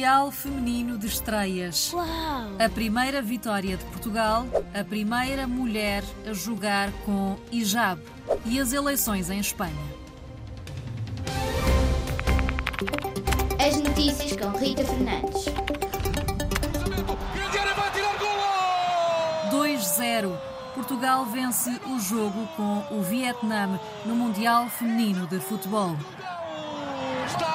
Mundial Feminino de Estreias. Uau! A primeira vitória de Portugal, a primeira mulher a jogar com hijab e as eleições em Espanha. As notícias com Rita Fernandes. 2-0. Portugal vence o jogo com o Vietnã no Mundial Feminino de Futebol.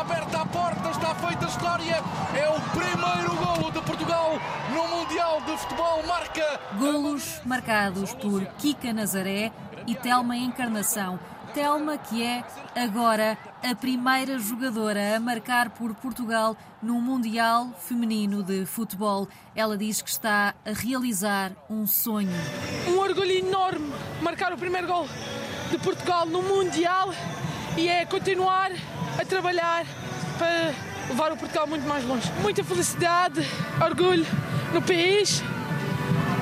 Aberta a porta, está feita a história. É o primeiro golo de Portugal no Mundial de Futebol. Marca. Golos marcados por Kika Nazaré e Telma Encarnação. Telma, que é agora a primeira jogadora a marcar por Portugal no Mundial Feminino de Futebol. Ela diz que está a realizar um sonho. Um orgulho enorme marcar o primeiro gol de Portugal no Mundial e é continuar trabalhar para levar o Portugal muito mais longe. Muita felicidade, orgulho no país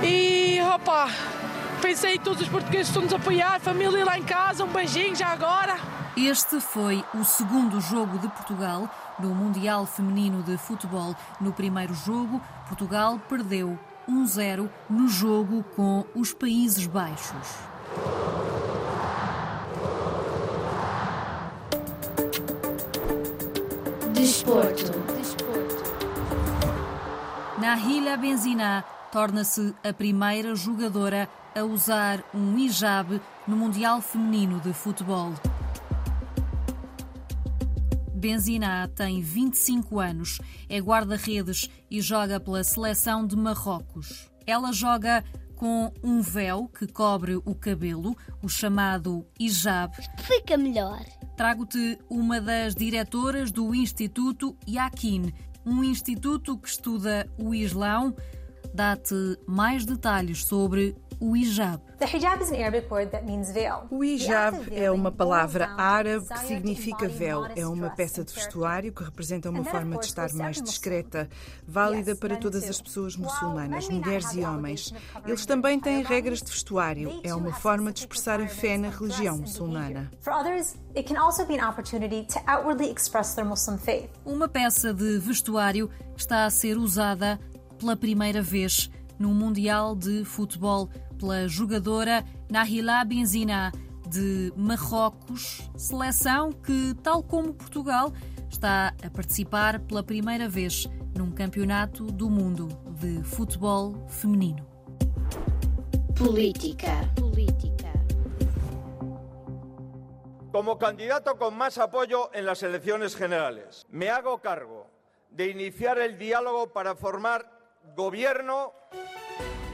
e opa, pensei em todos os portugueses que estão-nos a apoiar, família lá em casa, um beijinho já agora. Este foi o segundo jogo de Portugal no Mundial Feminino de Futebol. No primeiro jogo, Portugal perdeu 1-0 no jogo com os Países Baixos. Desporto. Nahila Benzina torna-se a primeira jogadora a usar um hijab no Mundial Feminino de Futebol. Benzina tem 25 anos, é guarda-redes e joga pela seleção de Marrocos. Ela joga com um véu que cobre o cabelo, o chamado hijab. Fica melhor. Trago-te uma das diretoras do Instituto Yakin, um instituto que estuda o Islão. Dá-te mais detalhes sobre o hijab. O hijab é uma palavra árabe que significa véu. É uma peça de vestuário que representa uma forma de estar mais discreta, válida para todas as pessoas muçulmanas, mulheres e homens. Eles também têm regras de vestuário. É uma forma de expressar a fé na religião muçulmana. Uma peça de vestuário está a ser usada pela primeira vez no Mundial de Futebol pela jogadora Nahila Benzina de Marrocos, seleção que, tal como Portugal, está a participar pela primeira vez num campeonato do mundo de futebol feminino. Política. Política. Como candidato con más apoyo en las elecciones generales, me hago cargo de iniciar el diálogo para formar gobierno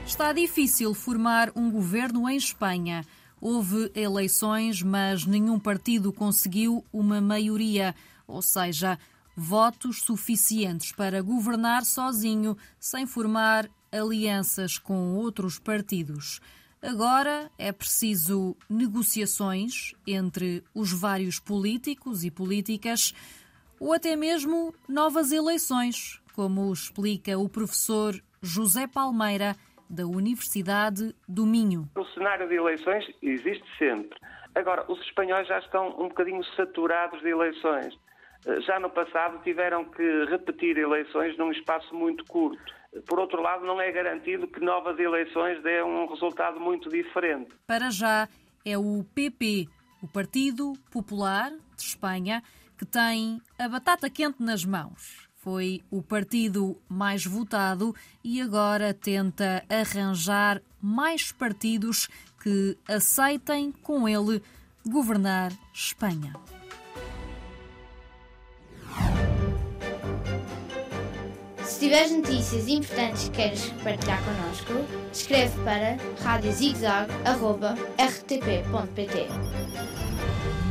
Está difícil formar um governo em Espanha. Houve eleições, mas nenhum partido conseguiu uma maioria, ou seja, votos suficientes para governar sozinho, sem formar alianças com outros partidos. Agora é preciso negociações entre os vários políticos e políticas ou até mesmo novas eleições, como explica o professor José Palmeira da Universidade do Minho. O cenário de eleições existe sempre. Agora, os espanhóis já estão um bocadinho saturados de eleições. Eh, já no passado tiveram que repetir eleições num espaço muito curto. Por outro lado, não é garantido que novas eleições dêem um resultado muito diferente. Para já, é o PP, o Partido Popular de Espanha, que tem a batata quente nas mãos foi o partido mais votado e agora tenta arranjar mais partidos que aceitem com ele governar Espanha. Se tiveres notícias importantes que queres partilhar connosco, escreve para radiozigzag.rtp.pt